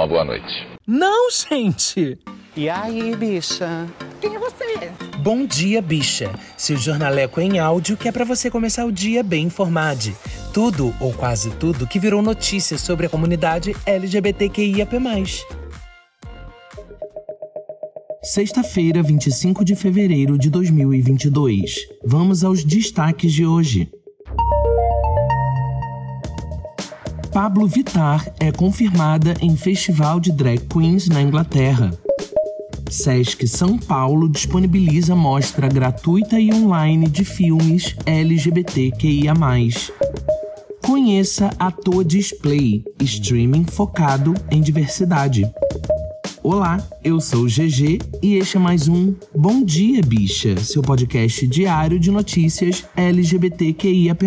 uma boa noite. Não, gente! E aí, bicha? Quem é você? Bom dia, bicha. Seu jornaleco em áudio que é para você começar o dia bem informado. Tudo, ou quase tudo, que virou notícia sobre a comunidade LGBTQIAP+. Sexta-feira, 25 de fevereiro de 2022. Vamos aos destaques de hoje. Pablo Vittar é confirmada em Festival de Drag Queens na Inglaterra. Sesc São Paulo disponibiliza mostra gratuita e online de filmes LGBTQIA. Conheça a Toa Display, streaming focado em diversidade. Olá, eu sou GG e este é mais um Bom Dia Bicha, seu podcast diário de notícias LGBTQIAP+.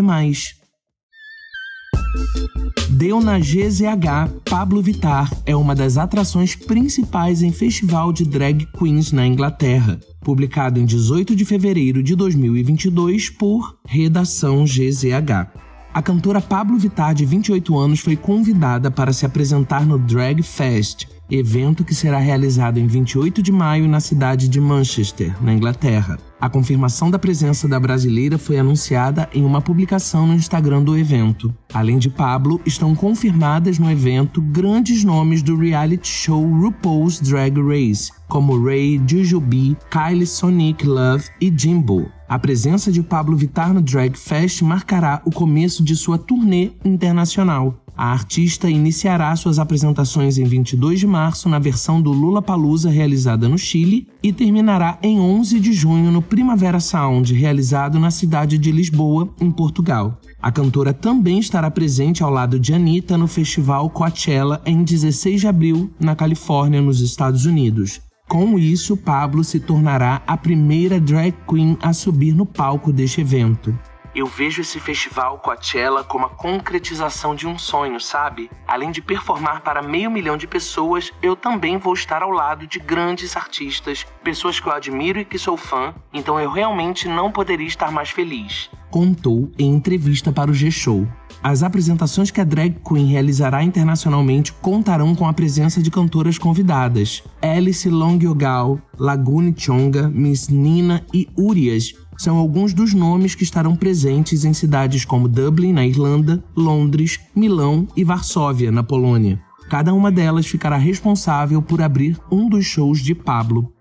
Deu na GZH, Pablo Vittar é uma das atrações principais em festival de drag queens na Inglaterra, publicado em 18 de fevereiro de 2022 por Redação GZH. A cantora Pablo Vittar, de 28 anos, foi convidada para se apresentar no Drag Fest, evento que será realizado em 28 de maio na cidade de Manchester, na Inglaterra. A confirmação da presença da brasileira foi anunciada em uma publicação no Instagram do evento. Além de Pablo, estão confirmadas no evento grandes nomes do reality show RuPaul's Drag Race, como Ray, Jujubee, Kylie Sonic Love e Jimbo. A presença de Pablo Vittar no Drag Fest marcará o começo de sua turnê internacional. A artista iniciará suas apresentações em 22 de março na versão do Lula Palusa realizada no Chile e terminará em 11 de junho no Primavera Sound, realizado na cidade de Lisboa, em Portugal. A cantora também estará presente ao lado de Anitta no festival Coachella em 16 de abril, na Califórnia, nos Estados Unidos. Com isso, Pablo se tornará a primeira drag queen a subir no palco deste evento. Eu vejo esse festival Coachella como a concretização de um sonho, sabe? Além de performar para meio milhão de pessoas, eu também vou estar ao lado de grandes artistas, pessoas que eu admiro e que sou fã, então eu realmente não poderia estar mais feliz. Contou em entrevista para o G-Show. As apresentações que a drag queen realizará internacionalmente contarão com a presença de cantoras convidadas: Alice Longyogal, Lagune Chonga, Miss Nina e Urias, são alguns dos nomes que estarão presentes em cidades como Dublin, na Irlanda, Londres, Milão e Varsóvia, na Polônia. Cada uma delas ficará responsável por abrir um dos shows de Pablo.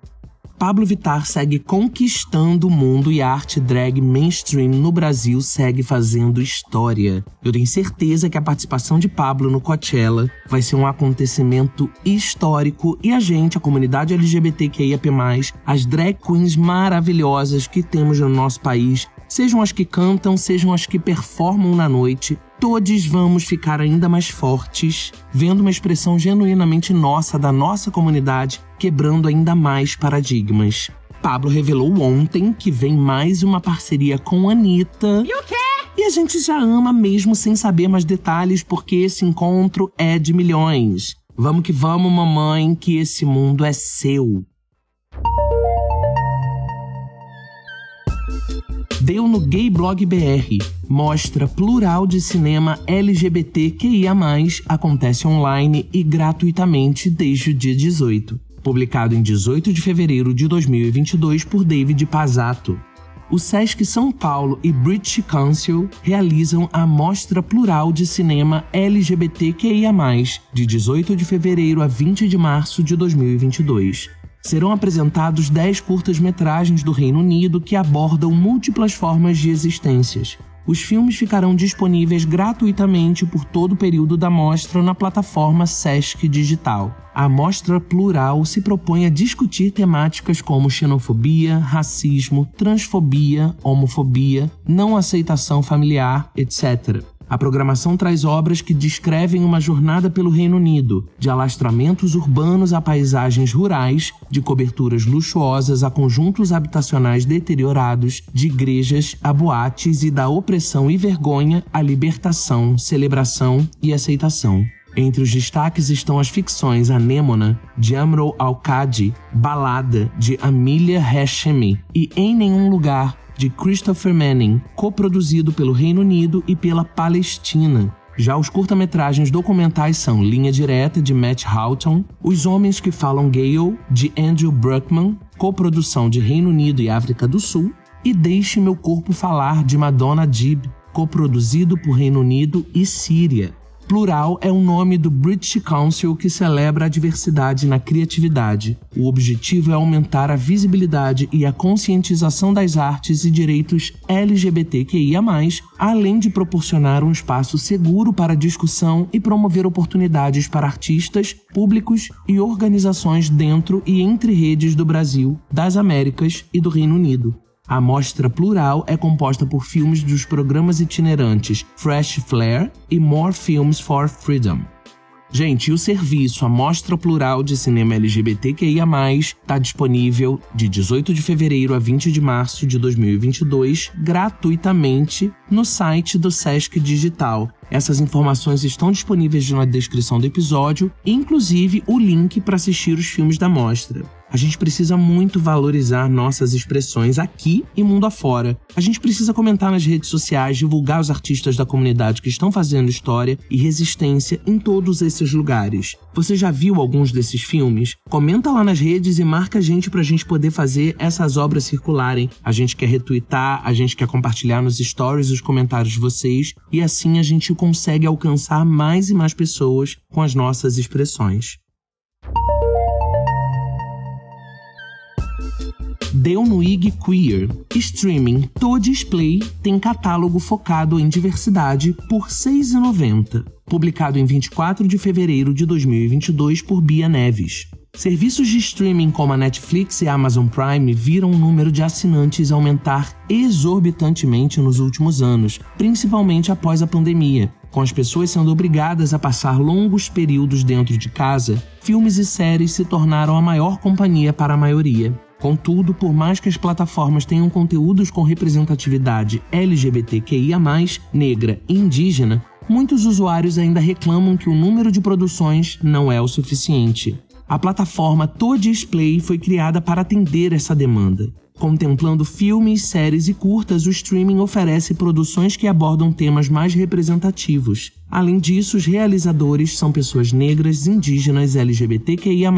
Pablo Vittar segue conquistando o mundo e a arte drag mainstream no Brasil segue fazendo história. Eu tenho certeza que a participação de Pablo no Coachella vai ser um acontecimento histórico e a gente, a comunidade LGBTQIAP+, as drag queens maravilhosas que temos no nosso país, sejam as que cantam, sejam as que performam na noite, todos vamos ficar ainda mais fortes, vendo uma expressão genuinamente nossa da nossa comunidade, quebrando ainda mais paradigmas. Pablo revelou ontem que vem mais uma parceria com Anitta. E o quê? E a gente já ama mesmo sem saber mais detalhes, porque esse encontro é de milhões. Vamos que vamos, mamãe, que esse mundo é seu. Deu no Gay Blog BR. Mostra plural de cinema LGBTQIA+, acontece online e gratuitamente desde o dia 18. Publicado em 18 de fevereiro de 2022 por David Pazato. O Sesc São Paulo e British Council realizam a Mostra Plural de Cinema LGBTQIA+, de 18 de fevereiro a 20 de março de 2022 serão apresentados 10 curtas-metragens do Reino Unido que abordam múltiplas formas de existências. Os filmes ficarão disponíveis gratuitamente por todo o período da mostra na plataforma Sesc Digital. A mostra plural se propõe a discutir temáticas como xenofobia, racismo, transfobia, homofobia, não aceitação familiar, etc. A programação traz obras que descrevem uma jornada pelo Reino Unido, de alastramentos urbanos a paisagens rurais, de coberturas luxuosas a conjuntos habitacionais deteriorados, de igrejas a boates e da opressão e vergonha à libertação, celebração e aceitação. Entre os destaques estão as ficções Anêmona, de Amro Al-Qadi, Balada, de Amelia Hashemi e Em Nenhum Lugar, de Christopher Manning, coproduzido pelo Reino Unido e pela Palestina. Já os curta-metragens documentais são Linha Direta, de Matt Houghton, Os Homens que Falam Gale, de Andrew Bruckman, coprodução de Reino Unido e África do Sul, e Deixe Meu Corpo Falar, de Madonna Dib, coproduzido por Reino Unido e Síria. Plural é um nome do British Council que celebra a diversidade na criatividade. O objetivo é aumentar a visibilidade e a conscientização das artes e direitos LGBTQIA, além de proporcionar um espaço seguro para discussão e promover oportunidades para artistas, públicos e organizações dentro e entre redes do Brasil, das Américas e do Reino Unido. A amostra plural é composta por filmes dos programas itinerantes Fresh Flare e More Films for Freedom. Gente, o serviço Amostra Plural de Cinema LGBTQIA+, está disponível de 18 de fevereiro a 20 de março de 2022, gratuitamente, no site do Sesc Digital. Essas informações estão disponíveis na descrição do episódio, inclusive o link para assistir os filmes da mostra. A gente precisa muito valorizar nossas expressões aqui e mundo afora. A gente precisa comentar nas redes sociais, divulgar os artistas da comunidade que estão fazendo história e resistência em todos esses lugares. Você já viu alguns desses filmes? Comenta lá nas redes e marca a gente pra gente poder fazer essas obras circularem. A gente quer retweetar, a gente quer compartilhar nos stories os comentários de vocês e assim a gente consegue alcançar mais e mais pessoas com as nossas expressões. Deu no IG Queer. Streaming To Display tem catálogo focado em diversidade por R$ 6,90. Publicado em 24 de fevereiro de 2022 por Bia Neves. Serviços de streaming como a Netflix e a Amazon Prime viram o número de assinantes aumentar exorbitantemente nos últimos anos, principalmente após a pandemia. Com as pessoas sendo obrigadas a passar longos períodos dentro de casa, filmes e séries se tornaram a maior companhia para a maioria. Contudo, por mais que as plataformas tenham conteúdos com representatividade LGBTQIA, negra e indígena, muitos usuários ainda reclamam que o número de produções não é o suficiente. A plataforma Display foi criada para atender essa demanda. Contemplando filmes, séries e curtas, o streaming oferece produções que abordam temas mais representativos. Além disso, os realizadores são pessoas negras, indígenas, LGBTQIA,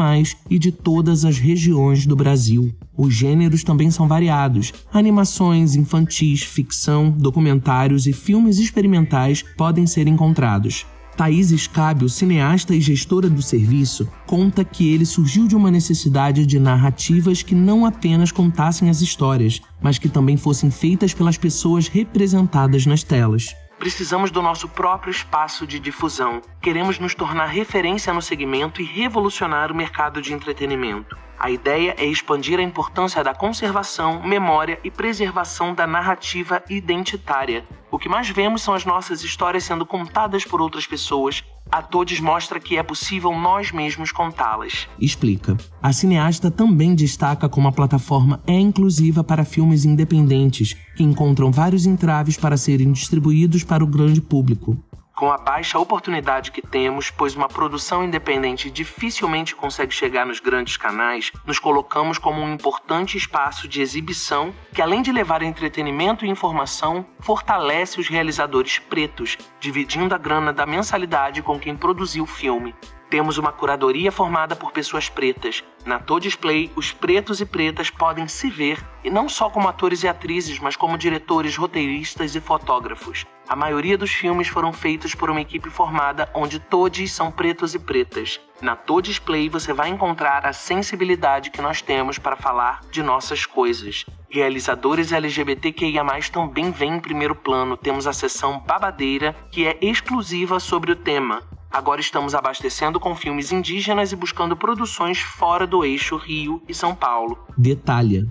e de todas as regiões do Brasil. Os gêneros também são variados. Animações, infantis, ficção, documentários e filmes experimentais podem ser encontrados. Thaís Scábio, cineasta e gestora do serviço, conta que ele surgiu de uma necessidade de narrativas que não apenas contassem as histórias, mas que também fossem feitas pelas pessoas representadas nas telas. Precisamos do nosso próprio espaço de difusão. Queremos nos tornar referência no segmento e revolucionar o mercado de entretenimento. A ideia é expandir a importância da conservação, memória e preservação da narrativa identitária. O que mais vemos são as nossas histórias sendo contadas por outras pessoas. A todos mostra que é possível nós mesmos contá-las. Explica. A cineasta também destaca como a plataforma é inclusiva para filmes independentes, que encontram vários entraves para serem distribuídos para o grande público com a baixa oportunidade que temos, pois uma produção independente dificilmente consegue chegar nos grandes canais, nos colocamos como um importante espaço de exibição que, além de levar entretenimento e informação, fortalece os realizadores pretos, dividindo a grana da mensalidade com quem produziu o filme. Temos uma curadoria formada por pessoas pretas. Na To Display, os pretos e pretas podem se ver, e não só como atores e atrizes, mas como diretores, roteiristas e fotógrafos. A maioria dos filmes foram feitos por uma equipe formada onde todos são pretos e pretas. Na To Display você vai encontrar a sensibilidade que nós temos para falar de nossas coisas. Realizadores LGBTQIA+, também vêm em primeiro plano. Temos a seção Babadeira, que é exclusiva sobre o tema. Agora estamos abastecendo com filmes indígenas e buscando produções fora do eixo Rio e São Paulo. Detalha.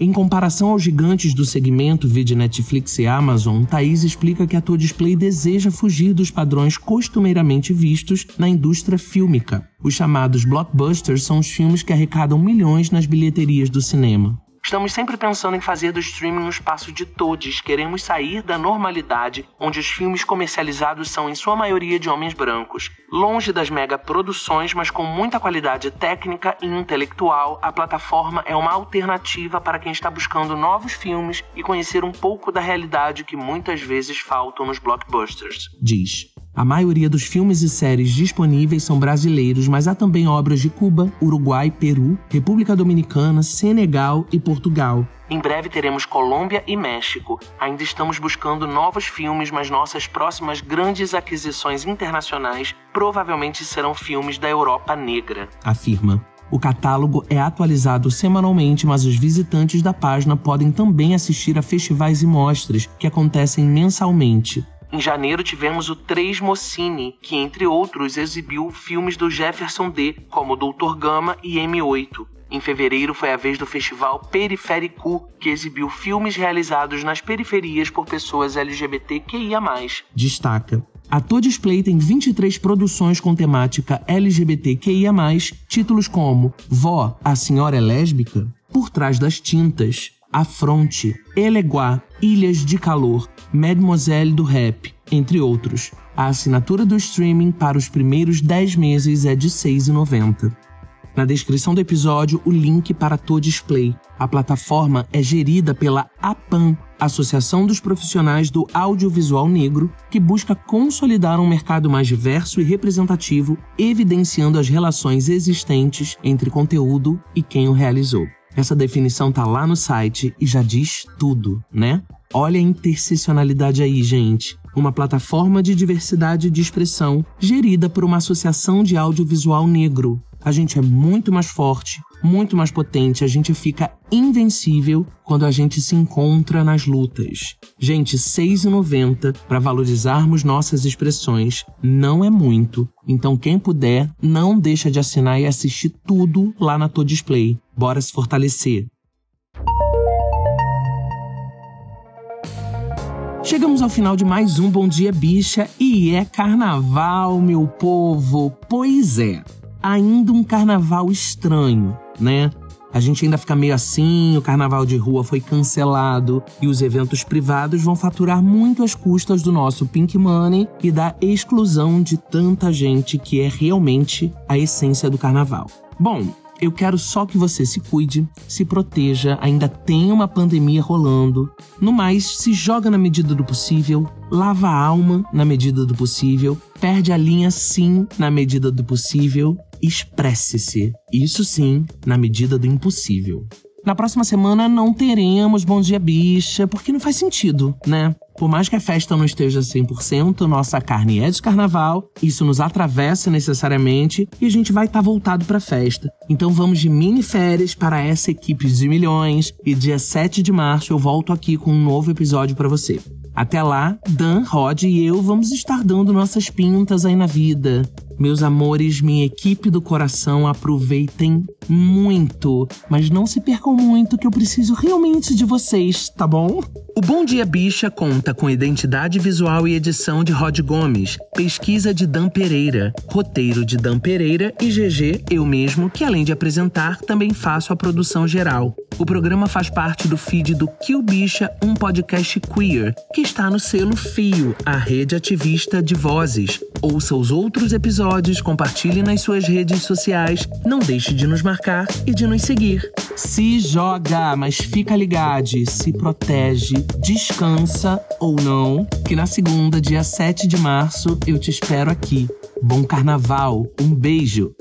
Em comparação aos gigantes do segmento vide Netflix e Amazon, Thaís explica que a Display deseja fugir dos padrões costumeiramente vistos na indústria fílmica. Os chamados blockbusters são os filmes que arrecadam milhões nas bilheterias do cinema. Estamos sempre pensando em fazer do streaming um espaço de todos. Queremos sair da normalidade, onde os filmes comercializados são em sua maioria de homens brancos. Longe das mega produções, mas com muita qualidade técnica e intelectual, a plataforma é uma alternativa para quem está buscando novos filmes e conhecer um pouco da realidade que muitas vezes faltam nos blockbusters. Diz. A maioria dos filmes e séries disponíveis são brasileiros, mas há também obras de Cuba, Uruguai, Peru, República Dominicana, Senegal e Portugal. Em breve teremos Colômbia e México. Ainda estamos buscando novos filmes, mas nossas próximas grandes aquisições internacionais provavelmente serão filmes da Europa Negra, afirma. O catálogo é atualizado semanalmente, mas os visitantes da página podem também assistir a festivais e mostras que acontecem mensalmente. Em janeiro tivemos o Três Mocine, que entre outros exibiu filmes do Jefferson D, como Doutor Gama e M8. Em fevereiro foi a vez do festival Periférico, que exibiu filmes realizados nas periferias por pessoas LGBTQIA+. Destaca. A To Display tem 23 produções com temática LGBTQIA+, títulos como Vó, a Senhora é Lésbica? Por Trás das Tintas, Afronte, Eleguá, Ilhas de Calor, Mademoiselle do Rap, entre outros. A assinatura do streaming para os primeiros 10 meses é de R$ 6,90. Na descrição do episódio, o link para a Display. A plataforma é gerida pela APAN, Associação dos Profissionais do Audiovisual Negro, que busca consolidar um mercado mais diverso e representativo, evidenciando as relações existentes entre conteúdo e quem o realizou. Essa definição tá lá no site e já diz tudo, né? Olha a interseccionalidade aí, gente. Uma plataforma de diversidade de expressão gerida por uma associação de audiovisual negro. A gente é muito mais forte, muito mais potente, a gente fica invencível quando a gente se encontra nas lutas. Gente, R$ 6,90 para valorizarmos nossas expressões não é muito. Então, quem puder, não deixa de assinar e assistir tudo lá na Tô Display. Bora se fortalecer. Chegamos ao final de mais um Bom Dia Bicha e é carnaval, meu povo. Pois é, ainda um carnaval estranho, né? A gente ainda fica meio assim, o carnaval de rua foi cancelado e os eventos privados vão faturar muito às custas do nosso Pink Money e da exclusão de tanta gente que é realmente a essência do carnaval. Bom, eu quero só que você se cuide, se proteja, ainda tem uma pandemia rolando. No mais, se joga na medida do possível, lava a alma na medida do possível, perde a linha sim na medida do possível, expresse-se. Isso sim, na medida do impossível. Na próxima semana não teremos Bom Dia Bicha, porque não faz sentido, né? Por mais que a festa não esteja 100%, nossa carne é de carnaval, isso nos atravessa necessariamente e a gente vai estar tá voltado para a festa. Então vamos de mini férias para essa equipe de milhões e dia 7 de março eu volto aqui com um novo episódio para você. Até lá, Dan, Rod e eu vamos estar dando nossas pintas aí na vida. Meus amores, minha equipe do coração, aproveitem muito, mas não se percam muito que eu preciso realmente de vocês, tá bom? O Bom Dia Bicha conta com identidade visual e edição de Rod Gomes, pesquisa de Dan Pereira, roteiro de Dan Pereira e GG, eu mesmo, que além de apresentar, também faço a produção geral. O programa faz parte do feed do Kill Bicha, um podcast queer, que está no selo Fio, a rede ativista de vozes. Ouça os outros episódios, compartilhe nas suas redes sociais, não deixe de nos marcar e de nos seguir. Se joga, mas fica ligado, se protege, descansa ou não, que na segunda, dia 7 de março, eu te espero aqui. Bom carnaval, um beijo!